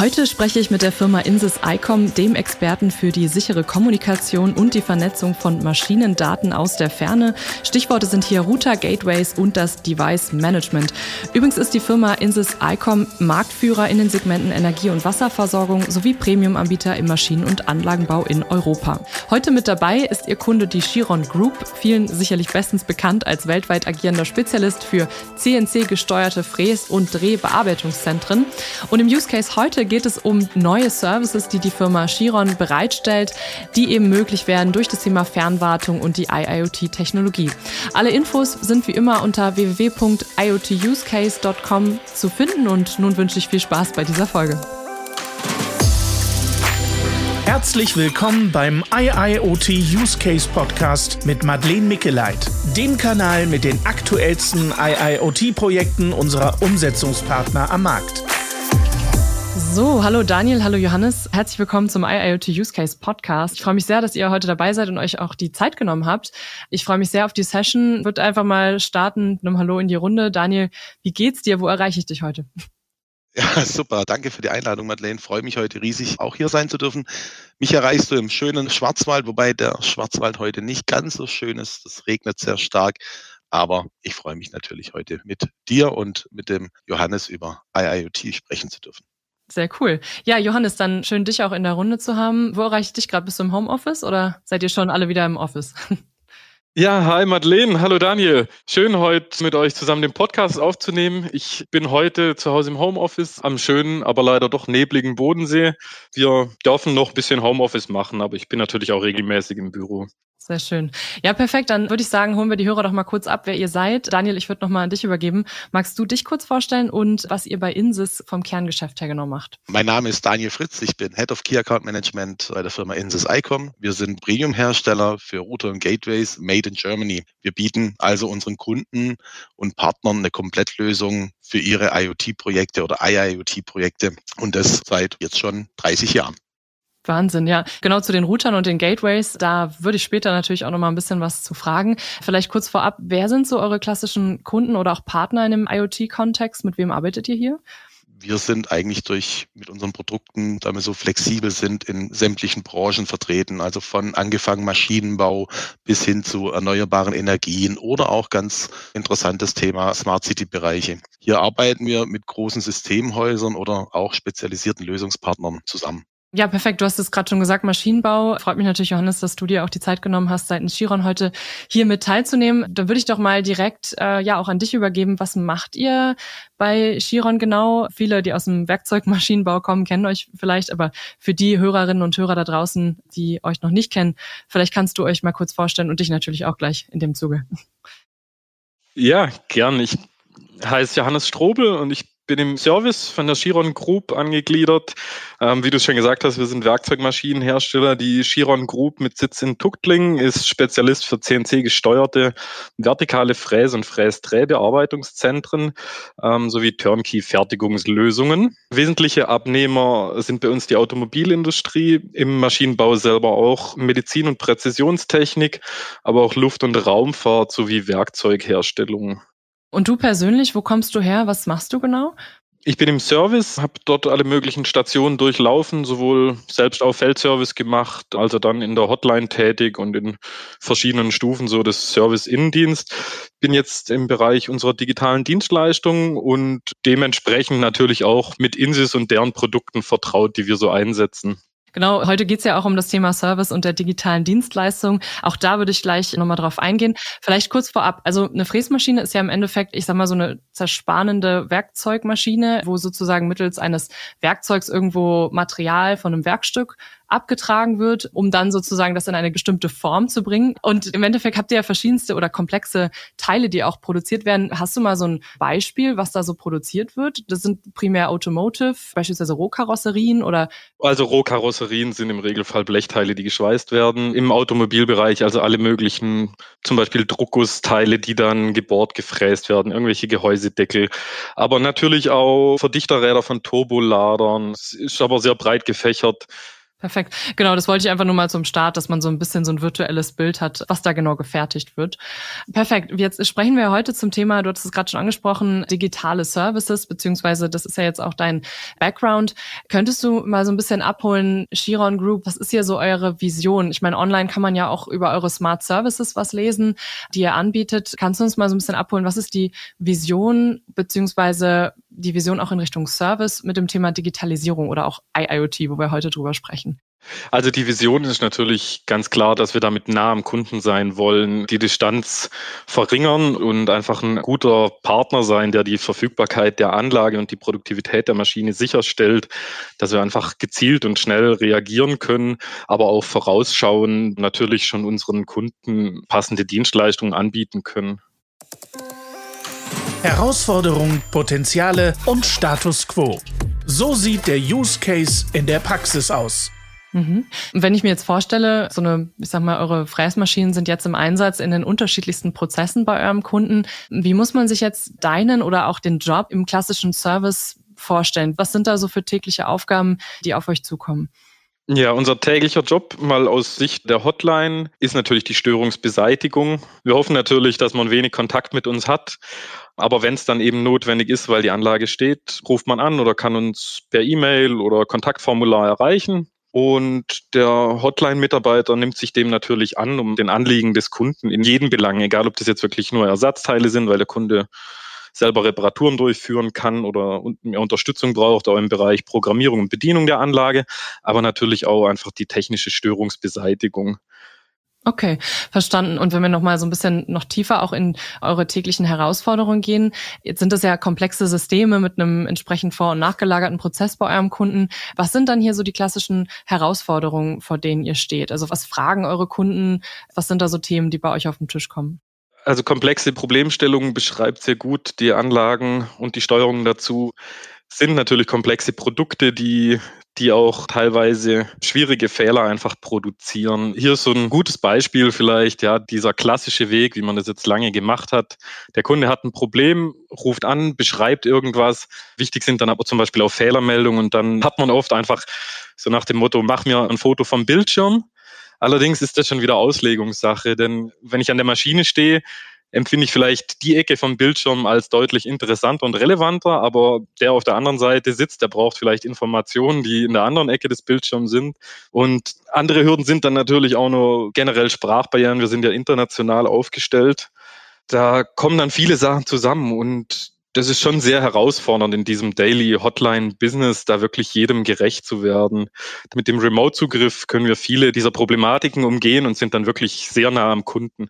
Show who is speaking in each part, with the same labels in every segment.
Speaker 1: Heute spreche ich mit der Firma Insys ICOM, dem Experten für die sichere Kommunikation und die Vernetzung von Maschinendaten aus der Ferne. Stichworte sind hier Router, Gateways und das Device Management. Übrigens ist die Firma Insys ICOM Marktführer in den Segmenten Energie- und Wasserversorgung sowie Premium-Anbieter im Maschinen- und Anlagenbau in Europa. Heute mit dabei ist ihr Kunde die Chiron Group, vielen sicherlich bestens bekannt als weltweit agierender Spezialist für CNC-gesteuerte Fräs- und Drehbearbeitungszentren. Und im Use Case heute geht es um neue Services, die die Firma Chiron bereitstellt, die eben möglich werden durch das Thema Fernwartung und die IIoT-Technologie. Alle Infos sind wie immer unter www.iotusecase.com zu finden und nun wünsche ich viel Spaß bei dieser Folge.
Speaker 2: Herzlich willkommen beim IIoT Use Case Podcast mit Madeleine Mickeleit, dem Kanal mit den aktuellsten IIoT-Projekten unserer Umsetzungspartner am Markt.
Speaker 1: So, hallo Daniel, hallo Johannes. Herzlich willkommen zum IIoT Use Case Podcast. Ich freue mich sehr, dass ihr heute dabei seid und euch auch die Zeit genommen habt. Ich freue mich sehr auf die Session. Wird einfach mal starten mit einem Hallo in die Runde. Daniel, wie geht's dir? Wo erreiche ich dich heute?
Speaker 3: Ja, super. Danke für die Einladung, Madeleine. Freue mich heute riesig, auch hier sein zu dürfen. Mich erreichst du im schönen Schwarzwald, wobei der Schwarzwald heute nicht ganz so schön ist. Es regnet sehr stark. Aber ich freue mich natürlich heute mit dir und mit dem Johannes über IIoT sprechen zu dürfen.
Speaker 1: Sehr cool. Ja, Johannes, dann schön, dich auch in der Runde zu haben. Wo erreiche ich dich gerade? Bist du im Homeoffice oder seid ihr schon alle wieder im Office?
Speaker 4: Ja, hi Madeleine, hallo Daniel. Schön heute mit euch zusammen den Podcast aufzunehmen. Ich bin heute zu Hause im Homeoffice am schönen, aber leider doch nebligen Bodensee. Wir dürfen noch ein bisschen Homeoffice machen, aber ich bin natürlich auch regelmäßig im Büro.
Speaker 1: Sehr schön. Ja, perfekt. Dann würde ich sagen, holen wir die Hörer doch mal kurz ab, wer ihr seid. Daniel, ich würde noch mal an dich übergeben. Magst du dich kurz vorstellen und was ihr bei Insys vom Kerngeschäft her genau macht?
Speaker 3: Mein Name ist Daniel Fritz. Ich bin Head of Key Account Management bei der Firma Insys ICOM. Wir sind Premium-Hersteller für Router und Gateways made in Germany. Wir bieten also unseren Kunden und Partnern eine Komplettlösung für ihre IoT-Projekte oder IIoT-Projekte und das seit jetzt schon 30 Jahren.
Speaker 1: Wahnsinn, ja. Genau zu den Routern und den Gateways, da würde ich später natürlich auch noch mal ein bisschen was zu fragen. Vielleicht kurz vorab, wer sind so eure klassischen Kunden oder auch Partner in dem IoT-Kontext? Mit wem arbeitet ihr hier?
Speaker 3: wir sind eigentlich durch mit unseren Produkten, da wir so flexibel sind, in sämtlichen Branchen vertreten, also von angefangen Maschinenbau bis hin zu erneuerbaren Energien oder auch ganz interessantes Thema Smart City Bereiche. Hier arbeiten wir mit großen Systemhäusern oder auch spezialisierten Lösungspartnern zusammen.
Speaker 1: Ja, perfekt. Du hast es gerade schon gesagt, Maschinenbau. Freut mich natürlich, Johannes, dass du dir auch die Zeit genommen hast, seitens Chiron heute hier mit teilzunehmen. Dann würde ich doch mal direkt äh, ja auch an dich übergeben. Was macht ihr bei Chiron genau? Viele, die aus dem Werkzeugmaschinenbau kommen, kennen euch vielleicht, aber für die Hörerinnen und Hörer da draußen, die euch noch nicht kennen, vielleicht kannst du euch mal kurz vorstellen und dich natürlich auch gleich in dem Zuge.
Speaker 4: Ja, gern. Ich heiße Johannes Strobel und ich bin im Service von der Chiron Group angegliedert. Ähm, wie du schon gesagt hast, wir sind Werkzeugmaschinenhersteller. Die Chiron Group mit Sitz in Tuchtlingen ist Spezialist für CNC-gesteuerte vertikale Fräs- und Fräsdrehbearbeitungszentren ähm, sowie Turnkey-Fertigungslösungen. Wesentliche Abnehmer sind bei uns die Automobilindustrie, im Maschinenbau selber auch Medizin- und Präzisionstechnik, aber auch Luft- und Raumfahrt sowie Werkzeugherstellung.
Speaker 1: Und du persönlich, wo kommst du her? Was machst du genau?
Speaker 4: Ich bin im Service, habe dort alle möglichen Stationen durchlaufen, sowohl selbst auch Feldservice gemacht, also dann in der Hotline tätig und in verschiedenen Stufen so des Service-Innendienst. Bin jetzt im Bereich unserer digitalen Dienstleistungen und dementsprechend natürlich auch mit Insys und deren Produkten vertraut, die wir so einsetzen.
Speaker 1: Genau, heute geht's ja auch um das Thema Service und der digitalen Dienstleistung. Auch da würde ich gleich nochmal drauf eingehen. Vielleicht kurz vorab. Also eine Fräsmaschine ist ja im Endeffekt, ich sag mal, so eine zerspanende Werkzeugmaschine, wo sozusagen mittels eines Werkzeugs irgendwo Material von einem Werkstück abgetragen wird, um dann sozusagen das in eine bestimmte Form zu bringen. Und im Endeffekt habt ihr ja verschiedenste oder komplexe Teile, die auch produziert werden. Hast du mal so ein Beispiel, was da so produziert wird? Das sind primär Automotive, beispielsweise Rohkarosserien oder?
Speaker 4: Also Rohkarosserien sind im Regelfall Blechteile, die geschweißt werden. Im Automobilbereich also alle möglichen, zum Beispiel Druckgussteile, die dann gebohrt, gefräst werden, irgendwelche Gehäusedeckel. Aber natürlich auch Verdichterräder von Turboladern. Es ist aber sehr breit gefächert
Speaker 1: Perfekt. Genau, das wollte ich einfach nur mal zum Start, dass man so ein bisschen so ein virtuelles Bild hat, was da genau gefertigt wird. Perfekt. Jetzt sprechen wir heute zum Thema, du hattest es gerade schon angesprochen, digitale Services, beziehungsweise das ist ja jetzt auch dein Background. Könntest du mal so ein bisschen abholen, Chiron Group, was ist hier so eure Vision? Ich meine, online kann man ja auch über eure Smart Services was lesen, die ihr anbietet. Kannst du uns mal so ein bisschen abholen, was ist die Vision, beziehungsweise die Vision auch in Richtung Service mit dem Thema Digitalisierung oder auch IIoT, wo wir heute drüber sprechen?
Speaker 4: Also die Vision ist natürlich ganz klar, dass wir damit nah am Kunden sein wollen, die Distanz verringern und einfach ein guter Partner sein, der die Verfügbarkeit der Anlage und die Produktivität der Maschine sicherstellt, dass wir einfach gezielt und schnell reagieren können, aber auch vorausschauen, natürlich schon unseren Kunden passende Dienstleistungen anbieten können.
Speaker 2: Herausforderungen, Potenziale und Status quo. So sieht der Use Case in der Praxis aus.
Speaker 1: Mhm. Wenn ich mir jetzt vorstelle, so eine, ich sag mal, eure Fräsmaschinen sind jetzt im Einsatz in den unterschiedlichsten Prozessen bei eurem Kunden. Wie muss man sich jetzt deinen oder auch den Job im klassischen Service vorstellen? Was sind da so für tägliche Aufgaben, die auf euch zukommen?
Speaker 4: Ja, unser täglicher Job mal aus Sicht der Hotline ist natürlich die Störungsbeseitigung. Wir hoffen natürlich, dass man wenig Kontakt mit uns hat. Aber wenn es dann eben notwendig ist, weil die Anlage steht, ruft man an oder kann uns per E-Mail oder Kontaktformular erreichen. Und der Hotline-Mitarbeiter nimmt sich dem natürlich an, um den Anliegen des Kunden in jedem Belang, egal ob das jetzt wirklich nur Ersatzteile sind, weil der Kunde selber Reparaturen durchführen kann oder mehr Unterstützung braucht, auch im Bereich Programmierung und Bedienung der Anlage, aber natürlich auch einfach die technische Störungsbeseitigung.
Speaker 1: Okay, verstanden. Und wenn wir noch mal so ein bisschen noch tiefer auch in eure täglichen Herausforderungen gehen, jetzt sind das ja komplexe Systeme mit einem entsprechend vor- und nachgelagerten Prozess bei eurem Kunden. Was sind dann hier so die klassischen Herausforderungen, vor denen ihr steht? Also was fragen eure Kunden? Was sind da so Themen, die bei euch auf den Tisch kommen?
Speaker 4: Also komplexe Problemstellungen beschreibt sehr gut die Anlagen und die Steuerung dazu sind natürlich komplexe Produkte, die die auch teilweise schwierige Fehler einfach produzieren. Hier ist so ein gutes Beispiel vielleicht, ja, dieser klassische Weg, wie man das jetzt lange gemacht hat. Der Kunde hat ein Problem, ruft an, beschreibt irgendwas. Wichtig sind dann aber zum Beispiel auch Fehlermeldungen und dann hat man oft einfach so nach dem Motto, mach mir ein Foto vom Bildschirm. Allerdings ist das schon wieder Auslegungssache, denn wenn ich an der Maschine stehe, empfinde ich vielleicht die Ecke vom Bildschirm als deutlich interessanter und relevanter, aber der auf der anderen Seite sitzt, der braucht vielleicht Informationen, die in der anderen Ecke des Bildschirms sind. Und andere Hürden sind dann natürlich auch nur generell Sprachbarrieren. Wir sind ja international aufgestellt. Da kommen dann viele Sachen zusammen und das ist schon sehr herausfordernd in diesem Daily Hotline Business, da wirklich jedem gerecht zu werden. Mit dem Remote-Zugriff können wir viele dieser Problematiken umgehen und sind dann wirklich sehr nah am Kunden.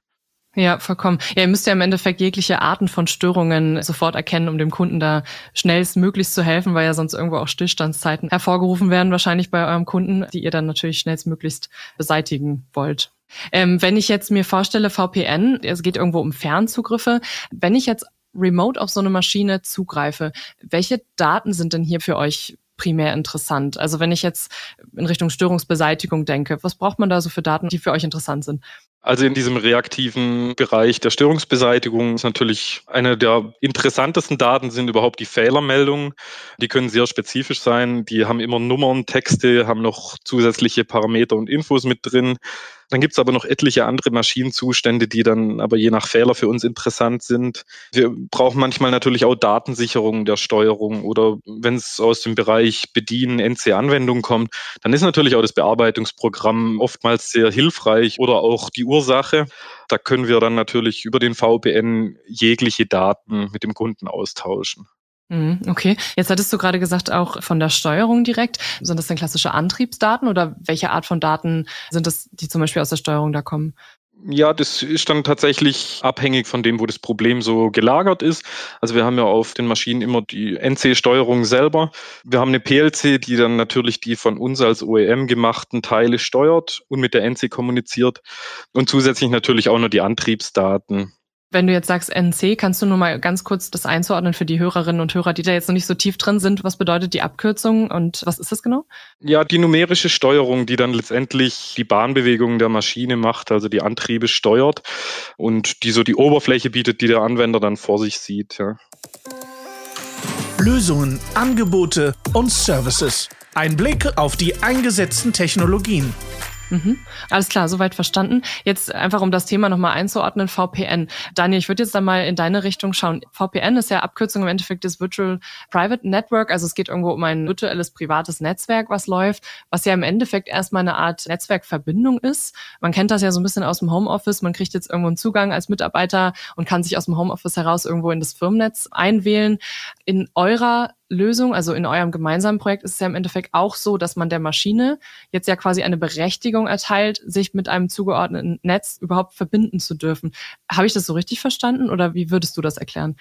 Speaker 1: Ja, vollkommen. Ja, ihr müsst ja im Endeffekt jegliche Arten von Störungen sofort erkennen, um dem Kunden da schnellstmöglichst zu helfen, weil ja sonst irgendwo auch Stillstandszeiten hervorgerufen werden, wahrscheinlich bei eurem Kunden, die ihr dann natürlich schnellstmöglichst beseitigen wollt. Ähm, wenn ich jetzt mir vorstelle, VPN, es geht irgendwo um Fernzugriffe, wenn ich jetzt remote auf so eine Maschine zugreife, welche Daten sind denn hier für euch primär interessant? Also wenn ich jetzt in Richtung Störungsbeseitigung denke, was braucht man da so für Daten, die für euch interessant sind?
Speaker 4: Also in diesem reaktiven Bereich der Störungsbeseitigung ist natürlich eine der interessantesten Daten sind überhaupt die Fehlermeldungen. Die können sehr spezifisch sein. Die haben immer Nummern, Texte, haben noch zusätzliche Parameter und Infos mit drin. Dann gibt es aber noch etliche andere Maschinenzustände, die dann aber je nach Fehler für uns interessant sind. Wir brauchen manchmal natürlich auch Datensicherung der Steuerung oder wenn es aus dem Bereich Bedienen, NC-Anwendungen kommt, dann ist natürlich auch das Bearbeitungsprogramm oftmals sehr hilfreich oder auch die Ursache. Da können wir dann natürlich über den VPN jegliche Daten mit dem Kunden austauschen.
Speaker 1: Mhm, okay, jetzt hattest du gerade gesagt, auch von der Steuerung direkt. Sind das denn klassische Antriebsdaten oder welche Art von Daten sind das, die zum Beispiel aus der Steuerung da kommen?
Speaker 4: Ja, das ist dann tatsächlich abhängig von dem, wo das Problem so gelagert ist. Also wir haben ja auf den Maschinen immer die NC-Steuerung selber. Wir haben eine PLC, die dann natürlich die von uns als OEM gemachten Teile steuert und mit der NC kommuniziert. Und zusätzlich natürlich auch nur die Antriebsdaten.
Speaker 1: Wenn du jetzt sagst NC, kannst du nur mal ganz kurz das einzuordnen für die Hörerinnen und Hörer, die da jetzt noch nicht so tief drin sind. Was bedeutet die Abkürzung und was ist das genau?
Speaker 4: Ja, die numerische Steuerung, die dann letztendlich die Bahnbewegungen der Maschine macht, also die Antriebe steuert und die so die Oberfläche bietet, die der Anwender dann vor sich sieht. Ja.
Speaker 2: Lösungen, Angebote und Services. Ein Blick auf die eingesetzten Technologien.
Speaker 1: Mhm. Alles klar, soweit verstanden. Jetzt einfach, um das Thema nochmal einzuordnen, VPN. Daniel, ich würde jetzt da mal in deine Richtung schauen. VPN ist ja Abkürzung im Endeffekt des Virtual Private Network. Also es geht irgendwo um ein virtuelles privates Netzwerk, was läuft, was ja im Endeffekt erstmal eine Art Netzwerkverbindung ist. Man kennt das ja so ein bisschen aus dem Homeoffice. Man kriegt jetzt irgendwo einen Zugang als Mitarbeiter und kann sich aus dem Homeoffice heraus irgendwo in das Firmennetz einwählen. In eurer Lösung, also in eurem gemeinsamen Projekt ist es ja im Endeffekt auch so, dass man der Maschine jetzt ja quasi eine Berechtigung erteilt, sich mit einem zugeordneten Netz überhaupt verbinden zu dürfen. Habe ich das so richtig verstanden oder wie würdest du das erklären?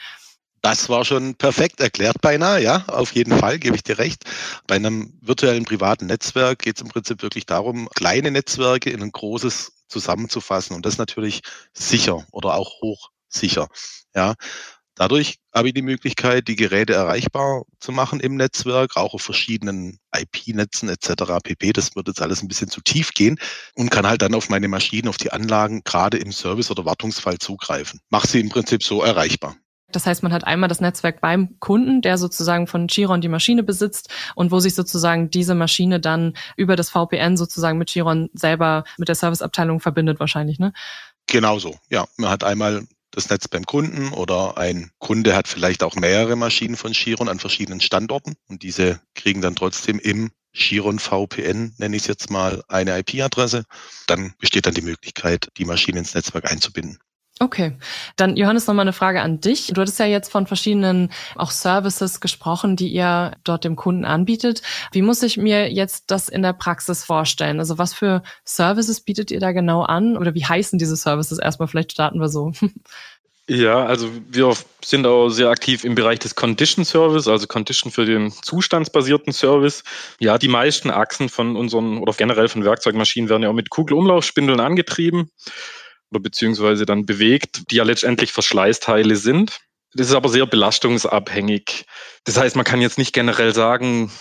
Speaker 3: Das war schon perfekt erklärt beinahe, ja, auf jeden Fall, gebe ich dir recht. Bei einem virtuellen privaten Netzwerk geht es im Prinzip wirklich darum, kleine Netzwerke in ein großes zusammenzufassen und das natürlich sicher oder auch hochsicher. Ja, Dadurch habe ich die Möglichkeit, die Geräte erreichbar zu machen im Netzwerk, auch auf verschiedenen IP-Netzen etc. pp. Das wird jetzt alles ein bisschen zu tief gehen und kann halt dann auf meine Maschinen, auf die Anlagen gerade im Service- oder Wartungsfall zugreifen. Mach sie im Prinzip so erreichbar.
Speaker 1: Das heißt, man hat einmal das Netzwerk beim Kunden, der sozusagen von Chiron die Maschine besitzt und wo sich sozusagen diese Maschine dann über das VPN sozusagen mit Chiron selber mit der Serviceabteilung verbindet wahrscheinlich, ne?
Speaker 3: Genauso, ja. Man hat einmal das Netz beim Kunden oder ein Kunde hat vielleicht auch mehrere Maschinen von Chiron an verschiedenen Standorten und diese kriegen dann trotzdem im Chiron VPN, nenne ich es jetzt mal, eine IP-Adresse. Dann besteht dann die Möglichkeit, die Maschine ins Netzwerk einzubinden.
Speaker 1: Okay, dann Johannes noch mal eine Frage an dich. Du hattest ja jetzt von verschiedenen auch Services gesprochen, die ihr dort dem Kunden anbietet. Wie muss ich mir jetzt das in der Praxis vorstellen? Also was für Services bietet ihr da genau an oder wie heißen diese Services? Erstmal vielleicht starten wir so.
Speaker 4: Ja, also wir sind auch sehr aktiv im Bereich des Condition Service, also Condition für den zustandsbasierten Service. Ja, die meisten Achsen von unseren oder generell von Werkzeugmaschinen werden ja auch mit Kugelumlaufspindeln angetrieben oder beziehungsweise dann bewegt, die ja letztendlich Verschleißteile sind. Das ist aber sehr belastungsabhängig. Das heißt, man kann jetzt nicht generell sagen,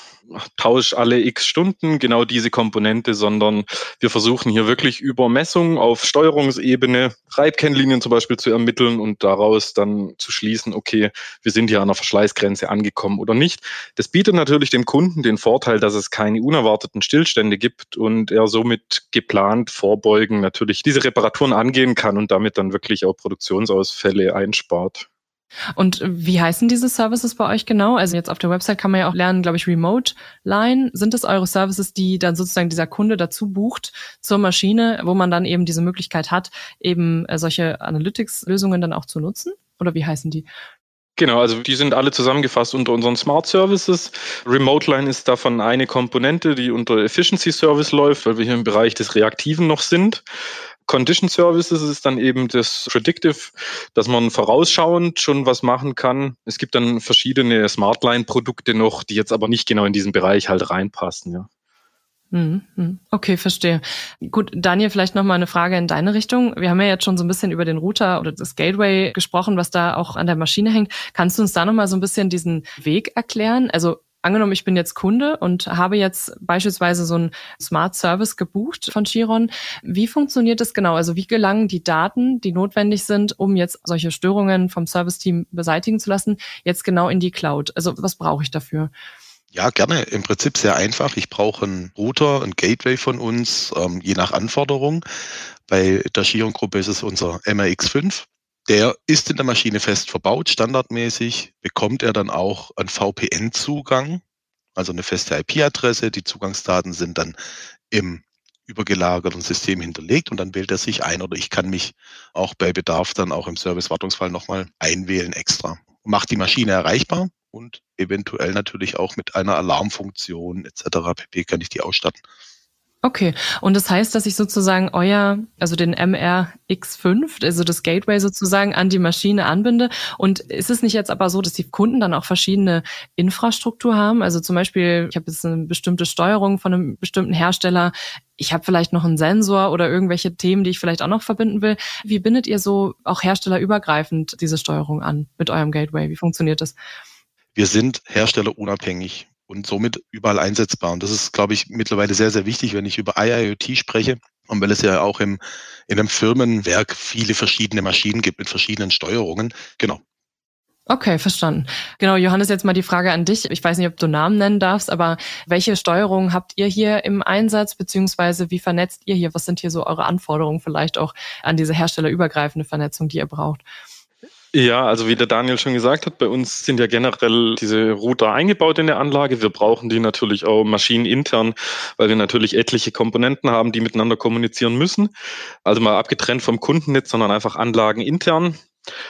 Speaker 4: tausch alle x Stunden genau diese Komponente, sondern wir versuchen hier wirklich über Messungen auf Steuerungsebene Reibkennlinien zum Beispiel zu ermitteln und daraus dann zu schließen, okay, wir sind hier an der Verschleißgrenze angekommen oder nicht. Das bietet natürlich dem Kunden den Vorteil, dass es keine unerwarteten Stillstände gibt und er somit geplant vorbeugen natürlich diese Reparaturen angehen kann und damit dann wirklich auch Produktionsausfälle einspart.
Speaker 1: Und wie heißen diese Services bei euch genau? Also jetzt auf der Website kann man ja auch lernen, glaube ich, Remote Line. Sind das eure Services, die dann sozusagen dieser Kunde dazu bucht zur Maschine, wo man dann eben diese Möglichkeit hat, eben äh, solche Analytics-Lösungen dann auch zu nutzen? Oder wie heißen die?
Speaker 4: Genau, also die sind alle zusammengefasst unter unseren Smart Services. Remote Line ist davon eine Komponente, die unter Efficiency Service läuft, weil wir hier im Bereich des Reaktiven noch sind. Condition Services ist dann eben das Predictive, dass man vorausschauend schon was machen kann. Es gibt dann verschiedene Smartline-Produkte noch, die jetzt aber nicht genau in diesen Bereich halt reinpassen, ja.
Speaker 1: Mhm, mhm. Okay, verstehe. Gut, Daniel, vielleicht noch mal eine Frage in deine Richtung. Wir haben ja jetzt schon so ein bisschen über den Router oder das Gateway gesprochen, was da auch an der Maschine hängt. Kannst du uns da noch mal so ein bisschen diesen Weg erklären? Also angenommen, ich bin jetzt Kunde und habe jetzt beispielsweise so einen Smart Service gebucht von Chiron. Wie funktioniert das genau? Also wie gelangen die Daten, die notwendig sind, um jetzt solche Störungen vom Service-Team beseitigen zu lassen, jetzt genau in die Cloud? Also was brauche ich dafür?
Speaker 3: Ja, gerne. Im Prinzip sehr einfach. Ich brauche einen Router, ein Gateway von uns, ähm, je nach Anforderung. Bei der Chiron-Gruppe ist es unser MRX5. Der ist in der Maschine fest verbaut, standardmäßig, bekommt er dann auch einen VPN-Zugang, also eine feste IP-Adresse. Die Zugangsdaten sind dann im übergelagerten System hinterlegt und dann wählt er sich ein oder ich kann mich auch bei Bedarf dann auch im Service-Wartungsfall nochmal einwählen extra. Macht die Maschine erreichbar und eventuell natürlich auch mit einer Alarmfunktion etc. pp. kann ich die ausstatten.
Speaker 1: Okay, und das heißt, dass ich sozusagen euer, also den MRX5, also das Gateway sozusagen an die Maschine anbinde. Und ist es nicht jetzt aber so, dass die Kunden dann auch verschiedene Infrastruktur haben? Also zum Beispiel, ich habe jetzt eine bestimmte Steuerung von einem bestimmten Hersteller. Ich habe vielleicht noch einen Sensor oder irgendwelche Themen, die ich vielleicht auch noch verbinden will. Wie bindet ihr so auch herstellerübergreifend diese Steuerung an mit eurem Gateway? Wie funktioniert das?
Speaker 3: Wir sind herstellerunabhängig und somit überall einsetzbar. Und das ist, glaube ich, mittlerweile sehr, sehr wichtig, wenn ich über IIoT spreche. Und weil es ja auch im, in einem Firmenwerk viele verschiedene Maschinen gibt mit verschiedenen Steuerungen. Genau.
Speaker 1: Okay, verstanden. Genau, Johannes, jetzt mal die Frage an dich. Ich weiß nicht, ob du Namen nennen darfst, aber welche Steuerungen habt ihr hier im Einsatz, beziehungsweise wie vernetzt ihr hier? Was sind hier so eure Anforderungen vielleicht auch an diese herstellerübergreifende Vernetzung, die ihr braucht?
Speaker 4: Ja, also wie der Daniel schon gesagt hat, bei uns sind ja generell diese Router eingebaut in der Anlage. Wir brauchen die natürlich auch maschinenintern, weil wir natürlich etliche Komponenten haben, die miteinander kommunizieren müssen. Also mal abgetrennt vom Kundennetz, sondern einfach anlagenintern.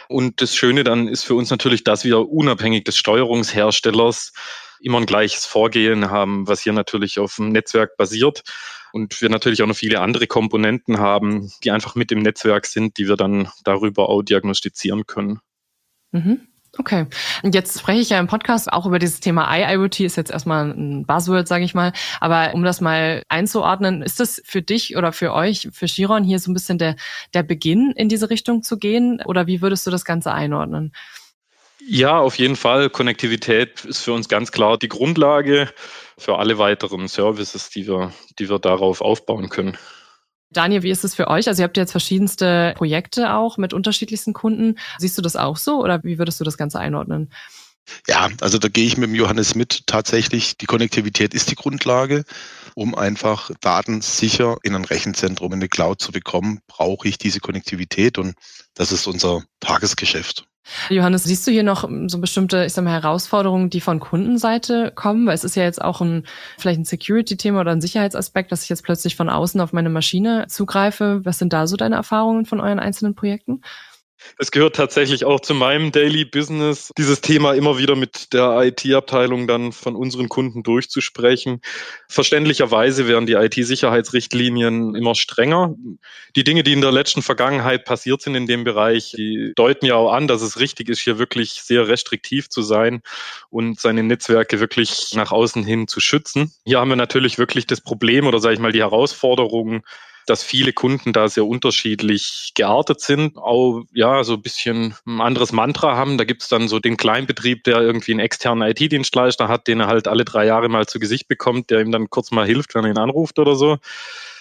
Speaker 4: Und das Schöne dann ist für uns natürlich, dass wir unabhängig des Steuerungsherstellers immer ein gleiches Vorgehen haben, was hier natürlich auf dem Netzwerk basiert. Und wir natürlich auch noch viele andere Komponenten haben, die einfach mit im Netzwerk sind, die wir dann darüber auch diagnostizieren können.
Speaker 1: Mhm. Okay. Und jetzt spreche ich ja im Podcast auch über dieses Thema IIoT, ist jetzt erstmal ein Buzzword, sage ich mal. Aber um das mal einzuordnen, ist das für dich oder für euch, für Chiron hier so ein bisschen der, der Beginn in diese Richtung zu gehen? Oder wie würdest du das Ganze einordnen?
Speaker 4: Ja, auf jeden Fall. Konnektivität ist für uns ganz klar die Grundlage für alle weiteren Services, die wir, die wir darauf aufbauen können.
Speaker 1: Daniel, wie ist es für euch? Also ihr habt jetzt verschiedenste Projekte auch mit unterschiedlichsten Kunden. Siehst du das auch so oder wie würdest du das Ganze einordnen?
Speaker 3: Ja, also da gehe ich mit dem Johannes mit. Tatsächlich, die Konnektivität ist die Grundlage. Um einfach Daten sicher in ein Rechenzentrum, in eine Cloud zu bekommen, brauche ich diese Konnektivität und das ist unser Tagesgeschäft.
Speaker 1: Johannes, siehst du hier noch so bestimmte, ich sag mal, Herausforderungen, die von Kundenseite kommen? Weil es ist ja jetzt auch ein, vielleicht ein Security-Thema oder ein Sicherheitsaspekt, dass ich jetzt plötzlich von außen auf meine Maschine zugreife. Was sind da so deine Erfahrungen von euren einzelnen Projekten?
Speaker 4: Es gehört tatsächlich auch zu meinem Daily Business, dieses Thema immer wieder mit der IT-Abteilung dann von unseren Kunden durchzusprechen. Verständlicherweise werden die IT-Sicherheitsrichtlinien immer strenger. Die Dinge, die in der letzten Vergangenheit passiert sind in dem Bereich, die deuten ja auch an, dass es richtig ist, hier wirklich sehr restriktiv zu sein und seine Netzwerke wirklich nach außen hin zu schützen. Hier haben wir natürlich wirklich das Problem oder sage ich mal die Herausforderung, dass viele Kunden da sehr unterschiedlich geartet sind, auch ja so ein bisschen ein anderes Mantra haben. Da gibt es dann so den Kleinbetrieb, der irgendwie einen externen IT-Dienstleister hat, den er halt alle drei Jahre mal zu Gesicht bekommt, der ihm dann kurz mal hilft, wenn er ihn anruft oder so.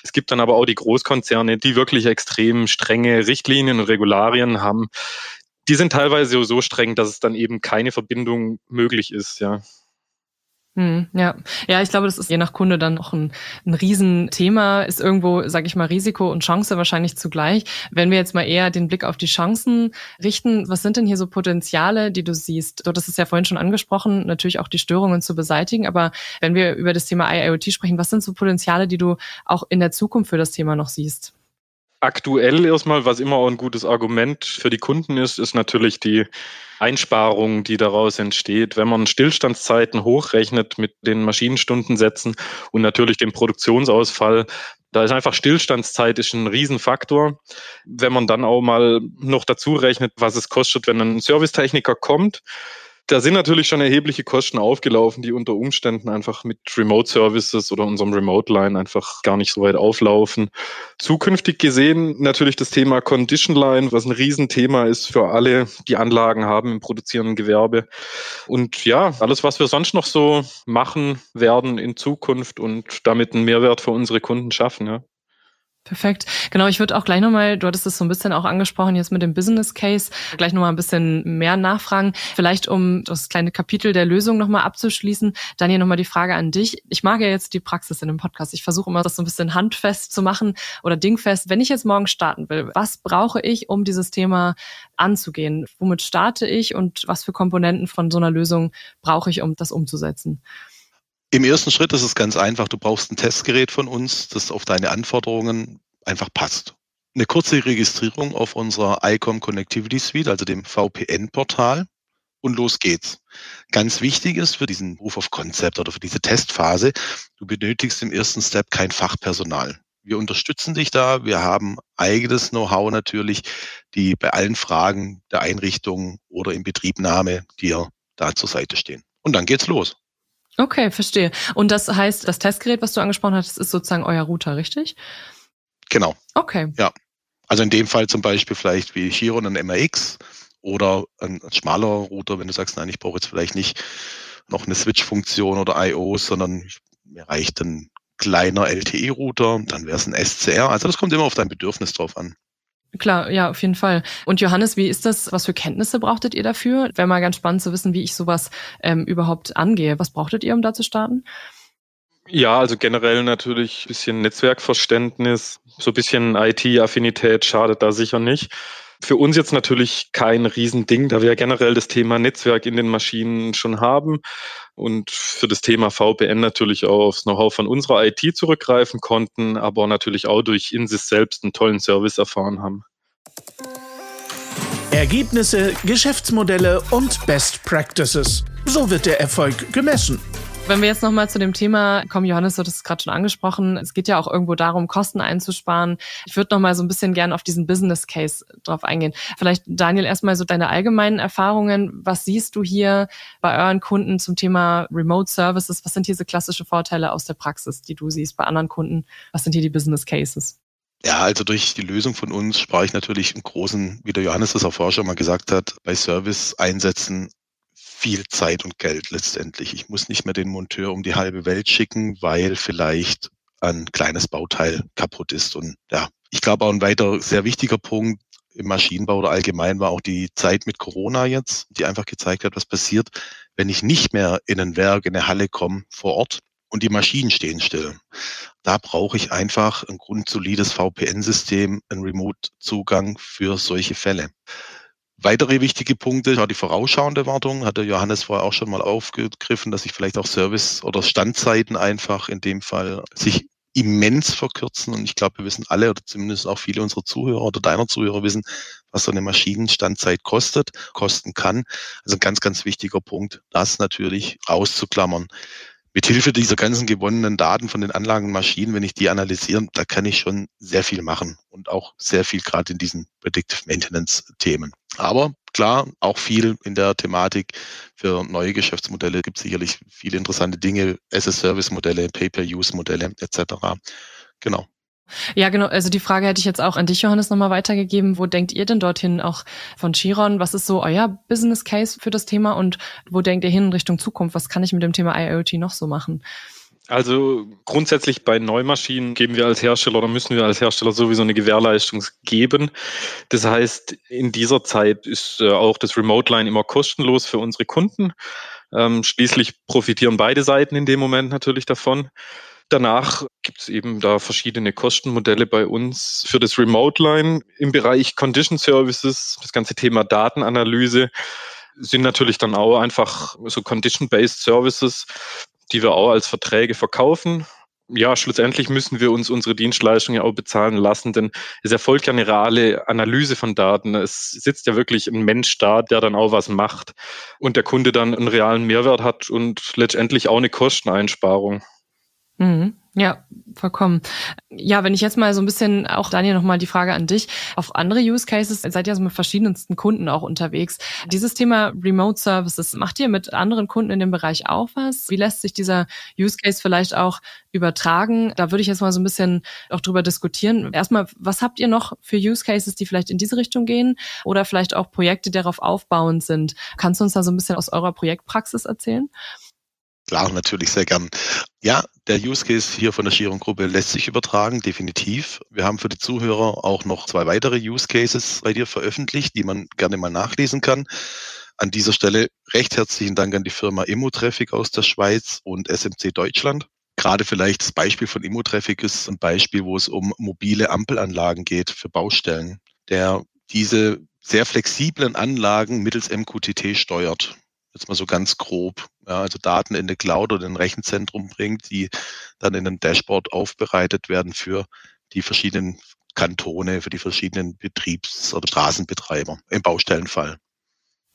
Speaker 4: Es gibt dann aber auch die Großkonzerne, die wirklich extrem strenge Richtlinien und Regularien haben. Die sind teilweise so streng, dass es dann eben keine Verbindung möglich ist, ja.
Speaker 1: Hm, ja, ja, ich glaube, das ist je nach Kunde dann auch ein, ein Riesenthema, ist irgendwo, sage ich mal, Risiko und Chance wahrscheinlich zugleich. Wenn wir jetzt mal eher den Blick auf die Chancen richten, was sind denn hier so Potenziale, die du siehst? Du hattest es ja vorhin schon angesprochen, natürlich auch die Störungen zu beseitigen, aber wenn wir über das Thema IIoT sprechen, was sind so Potenziale, die du auch in der Zukunft für das Thema noch siehst?
Speaker 4: Aktuell erstmal, was immer auch ein gutes Argument für die Kunden ist, ist natürlich die Einsparung, die daraus entsteht. Wenn man Stillstandszeiten hochrechnet mit den Maschinenstundensätzen und natürlich dem Produktionsausfall, da ist einfach Stillstandszeit ist ein Riesenfaktor. Wenn man dann auch mal noch dazu rechnet, was es kostet, wenn ein Servicetechniker kommt, da sind natürlich schon erhebliche Kosten aufgelaufen, die unter Umständen einfach mit Remote Services oder unserem Remote Line einfach gar nicht so weit auflaufen. Zukünftig gesehen natürlich das Thema Condition Line, was ein Riesenthema ist für alle, die Anlagen haben im produzierenden Gewerbe. Und ja, alles, was wir sonst noch so machen werden in Zukunft und damit einen Mehrwert für unsere Kunden schaffen, ja.
Speaker 1: Perfekt. Genau, ich würde auch gleich nochmal, du hattest es so ein bisschen auch angesprochen jetzt mit dem Business Case, gleich nochmal ein bisschen mehr nachfragen. Vielleicht um das kleine Kapitel der Lösung nochmal abzuschließen. Daniel, nochmal die Frage an dich. Ich mag ja jetzt die Praxis in dem Podcast. Ich versuche immer, das so ein bisschen handfest zu machen oder dingfest. Wenn ich jetzt morgen starten will, was brauche ich, um dieses Thema anzugehen? Womit starte ich und was für Komponenten von so einer Lösung brauche ich, um das umzusetzen?
Speaker 3: Im ersten Schritt ist es ganz einfach. Du brauchst ein Testgerät von uns, das auf deine Anforderungen einfach passt. Eine kurze Registrierung auf unserer ICOM Connectivity Suite, also dem VPN-Portal. Und los geht's. Ganz wichtig ist für diesen Proof of Concept oder für diese Testphase, du benötigst im ersten Step kein Fachpersonal. Wir unterstützen dich da. Wir haben eigenes Know-how natürlich, die bei allen Fragen der Einrichtung oder in Betriebnahme dir da zur Seite stehen. Und dann geht's los.
Speaker 1: Okay, verstehe. Und das heißt, das Testgerät, was du angesprochen hast, ist sozusagen euer Router, richtig?
Speaker 3: Genau.
Speaker 1: Okay.
Speaker 3: Ja. Also in dem Fall zum Beispiel vielleicht wie Chiron ein MRX oder ein, schmaler Router, wenn du sagst, nein, ich brauche jetzt vielleicht nicht noch eine Switch-Funktion oder I.O., sondern mir reicht ein kleiner LTE-Router, dann wäre es ein SCR. Also das kommt immer auf dein Bedürfnis drauf an.
Speaker 1: Klar, ja, auf jeden Fall. Und Johannes, wie ist das? Was für Kenntnisse brauchtet ihr dafür? Wäre mal ganz spannend zu wissen, wie ich sowas ähm, überhaupt angehe. Was brauchtet ihr, um da zu starten?
Speaker 4: Ja, also generell natürlich bisschen Netzwerkverständnis, so bisschen IT-Affinität schadet da sicher nicht. Für uns jetzt natürlich kein Riesending, da wir generell das Thema Netzwerk in den Maschinen schon haben und für das Thema VPN natürlich auch aufs Know-how von unserer IT zurückgreifen konnten, aber natürlich auch durch Insys selbst einen tollen Service erfahren haben.
Speaker 2: Ergebnisse, Geschäftsmodelle und Best Practices. So wird der Erfolg gemessen.
Speaker 1: Wenn wir jetzt nochmal zu dem Thema kommen, Johannes, du hast es gerade schon angesprochen, es geht ja auch irgendwo darum, Kosten einzusparen. Ich würde nochmal so ein bisschen gerne auf diesen Business Case drauf eingehen. Vielleicht, Daniel, erstmal so deine allgemeinen Erfahrungen. Was siehst du hier bei euren Kunden zum Thema Remote Services? Was sind diese klassische Vorteile aus der Praxis, die du siehst bei anderen Kunden? Was sind hier die Business Cases?
Speaker 3: Ja, also durch die Lösung von uns spare ich natürlich im Großen, wie der Johannes das auch vorher schon mal gesagt hat, bei Service-Einsätzen viel Zeit und Geld letztendlich. Ich muss nicht mehr den Monteur um die halbe Welt schicken, weil vielleicht ein kleines Bauteil kaputt ist. Und ja, ich glaube auch ein weiter sehr wichtiger Punkt im Maschinenbau oder allgemein war auch die Zeit mit Corona jetzt, die einfach gezeigt hat, was passiert, wenn ich nicht mehr in ein Werk, in eine Halle komme vor Ort und die Maschinen stehen still. Da brauche ich einfach ein grundsolides VPN-System, einen Remote-Zugang für solche Fälle. Weitere wichtige Punkte, die vorausschauende Wartung, hat der Johannes vorher auch schon mal aufgegriffen, dass sich vielleicht auch Service- oder Standzeiten einfach in dem Fall sich immens verkürzen. Und ich glaube, wir wissen alle, oder zumindest auch viele unserer Zuhörer oder deiner Zuhörer wissen, was so eine Maschinenstandzeit kostet, kosten kann. Also ein ganz, ganz wichtiger Punkt, das natürlich auszuklammern mit Hilfe dieser ganzen gewonnenen Daten von den Anlagen und Maschinen, wenn ich die analysiere, da kann ich schon sehr viel machen und auch sehr viel gerade in diesen Predictive Maintenance Themen. Aber klar, auch viel in der Thematik für neue Geschäftsmodelle gibt es sicherlich viele interessante Dinge, as-a-Service-Modelle, Pay-per-Use-Modelle etc. Genau.
Speaker 1: Ja, genau. Also die Frage hätte ich jetzt auch an dich, Johannes, nochmal weitergegeben. Wo denkt ihr denn dorthin auch von Chiron? Was ist so euer Business Case für das Thema und wo denkt ihr hin in Richtung Zukunft? Was kann ich mit dem Thema IoT noch so machen?
Speaker 4: Also grundsätzlich bei Neumaschinen geben wir als Hersteller oder müssen wir als Hersteller sowieso eine Gewährleistung geben. Das heißt, in dieser Zeit ist äh, auch das Remote Line immer kostenlos für unsere Kunden. Ähm, schließlich profitieren beide Seiten in dem Moment natürlich davon. Danach gibt es eben da verschiedene Kostenmodelle bei uns für das Remote Line im Bereich Condition Services, das ganze Thema Datenanalyse sind natürlich dann auch einfach so Condition-Based Services, die wir auch als Verträge verkaufen. Ja, schlussendlich müssen wir uns unsere Dienstleistungen ja auch bezahlen lassen, denn es erfolgt ja eine reale Analyse von Daten. Es sitzt ja wirklich ein Mensch da, der dann auch was macht und der Kunde dann einen realen Mehrwert hat und letztendlich auch eine Kosteneinsparung.
Speaker 1: Mhm. Ja, vollkommen. Ja, wenn ich jetzt mal so ein bisschen, auch Daniel, nochmal die Frage an dich. Auf andere Use Cases seid ihr also mit verschiedensten Kunden auch unterwegs. Dieses Thema Remote Services, macht ihr mit anderen Kunden in dem Bereich auch was? Wie lässt sich dieser Use Case vielleicht auch übertragen? Da würde ich jetzt mal so ein bisschen auch drüber diskutieren. Erstmal, was habt ihr noch für Use Cases, die vielleicht in diese Richtung gehen? Oder vielleicht auch Projekte, die darauf aufbauend sind? Kannst du uns da so ein bisschen aus eurer Projektpraxis erzählen?
Speaker 3: Klar, natürlich sehr gern. Ja, der Use Case hier von der Chiron-Gruppe lässt sich übertragen, definitiv. Wir haben für die Zuhörer auch noch zwei weitere Use Cases bei dir veröffentlicht, die man gerne mal nachlesen kann. An dieser Stelle recht herzlichen Dank an die Firma Immotraffic aus der Schweiz und SMC Deutschland. Gerade vielleicht das Beispiel von Immotraffic ist ein Beispiel, wo es um mobile Ampelanlagen geht für Baustellen, der diese sehr flexiblen Anlagen mittels MQTT steuert jetzt mal so ganz grob, ja, also Daten in der Cloud oder in ein Rechenzentrum bringt, die dann in einem Dashboard aufbereitet werden für die verschiedenen Kantone, für die verschiedenen Betriebs- oder Straßenbetreiber im Baustellenfall.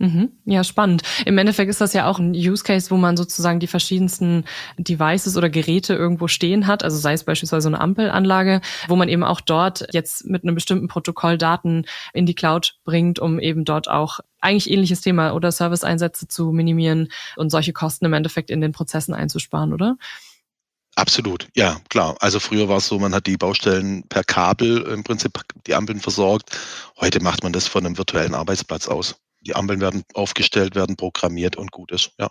Speaker 1: Mhm. Ja, spannend. Im Endeffekt ist das ja auch ein Use Case, wo man sozusagen die verschiedensten Devices oder Geräte irgendwo stehen hat. Also sei es beispielsweise eine Ampelanlage, wo man eben auch dort jetzt mit einem bestimmten Protokoll Daten in die Cloud bringt, um eben dort auch eigentlich ähnliches Thema oder Serviceeinsätze zu minimieren und solche Kosten im Endeffekt in den Prozessen einzusparen, oder?
Speaker 3: Absolut, ja, klar. Also früher war es so, man hat die Baustellen per Kabel im Prinzip die Ampeln versorgt. Heute macht man das von einem virtuellen Arbeitsplatz aus die Ampeln werden aufgestellt, werden programmiert und gut ist, ja.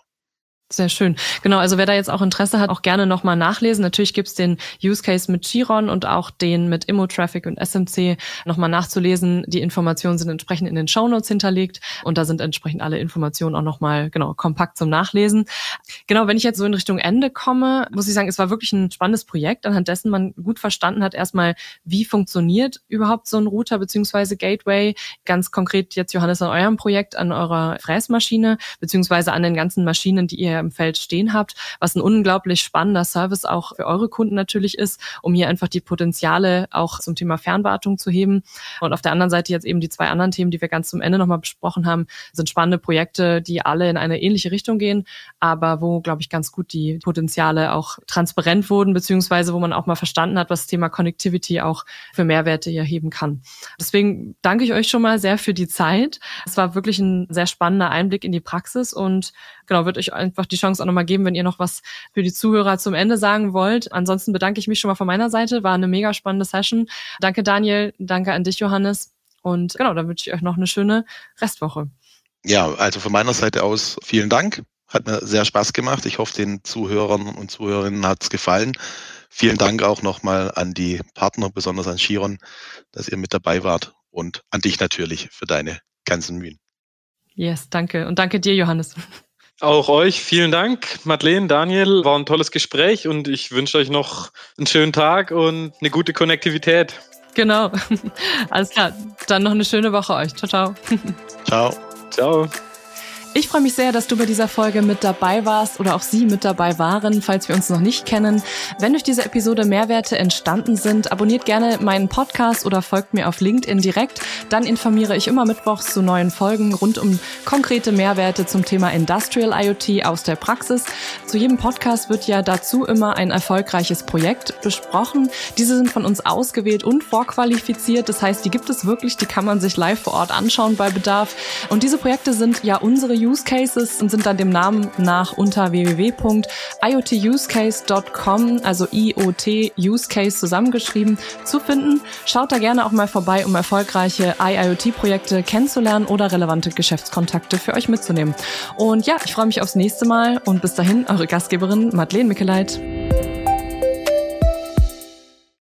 Speaker 1: Sehr schön. Genau, also wer da jetzt auch Interesse hat, auch gerne nochmal nachlesen. Natürlich gibt's den Use Case mit Chiron und auch den mit Immotraffic und SMC nochmal nachzulesen. Die Informationen sind entsprechend in den Show Notes hinterlegt und da sind entsprechend alle Informationen auch nochmal genau kompakt zum Nachlesen. Genau, wenn ich jetzt so in Richtung Ende komme, muss ich sagen, es war wirklich ein spannendes Projekt, anhand dessen man gut verstanden hat, erstmal, wie funktioniert überhaupt so ein Router beziehungsweise Gateway. Ganz konkret jetzt, Johannes, an eurem Projekt, an eurer Fräsmaschine, beziehungsweise an den ganzen Maschinen, die ihr im Feld stehen habt, was ein unglaublich spannender Service auch für eure Kunden natürlich ist, um hier einfach die Potenziale auch zum Thema Fernwartung zu heben. Und auf der anderen Seite jetzt eben die zwei anderen Themen, die wir ganz zum Ende nochmal besprochen haben, sind spannende Projekte, die alle in eine ähnliche Richtung gehen, aber wo, glaube ich, ganz gut die Potenziale auch transparent wurden, beziehungsweise wo man auch mal verstanden hat, was das Thema Connectivity auch für Mehrwerte hier heben kann. Deswegen danke ich euch schon mal sehr für die Zeit. Es war wirklich ein sehr spannender Einblick in die Praxis und genau, wird euch einfach die Chance auch nochmal geben, wenn ihr noch was für die Zuhörer zum Ende sagen wollt. Ansonsten bedanke ich mich schon mal von meiner Seite. War eine mega spannende Session. Danke Daniel, danke an dich Johannes. Und genau, dann wünsche ich euch noch eine schöne Restwoche.
Speaker 3: Ja, also von meiner Seite aus vielen Dank. Hat mir sehr Spaß gemacht. Ich hoffe, den Zuhörern und Zuhörerinnen hat es gefallen. Vielen Dank auch nochmal an die Partner, besonders an Chiron, dass ihr mit dabei wart und an dich natürlich für deine ganzen Mühen.
Speaker 1: Yes, danke. Und danke dir, Johannes.
Speaker 4: Auch euch vielen Dank, Madeleine, Daniel. War ein tolles Gespräch und ich wünsche euch noch einen schönen Tag und eine gute Konnektivität.
Speaker 1: Genau. Alles klar. Dann noch eine schöne Woche euch. Ciao, ciao.
Speaker 3: Ciao.
Speaker 4: Ciao.
Speaker 1: Ich freue mich sehr, dass du bei dieser Folge mit dabei warst oder auch Sie mit dabei waren, falls wir uns noch nicht kennen. Wenn durch diese Episode Mehrwerte entstanden sind, abonniert gerne meinen Podcast oder folgt mir auf LinkedIn direkt. Dann informiere ich immer mittwochs zu neuen Folgen rund um konkrete Mehrwerte zum Thema Industrial IoT aus der Praxis. Zu jedem Podcast wird ja dazu immer ein erfolgreiches Projekt besprochen. Diese sind von uns ausgewählt und vorqualifiziert. Das heißt, die gibt es wirklich, die kann man sich live vor Ort anschauen bei Bedarf. Und diese Projekte sind ja unsere Use Cases und sind dann dem Namen nach unter www.iotusecase.com, also IoT Use Case zusammengeschrieben, zu finden. Schaut da gerne auch mal vorbei, um erfolgreiche IIoT-Projekte kennenzulernen oder relevante Geschäftskontakte für euch mitzunehmen. Und ja, ich freue mich aufs nächste Mal und bis dahin eure Gastgeberin Madeleine Mickeleit.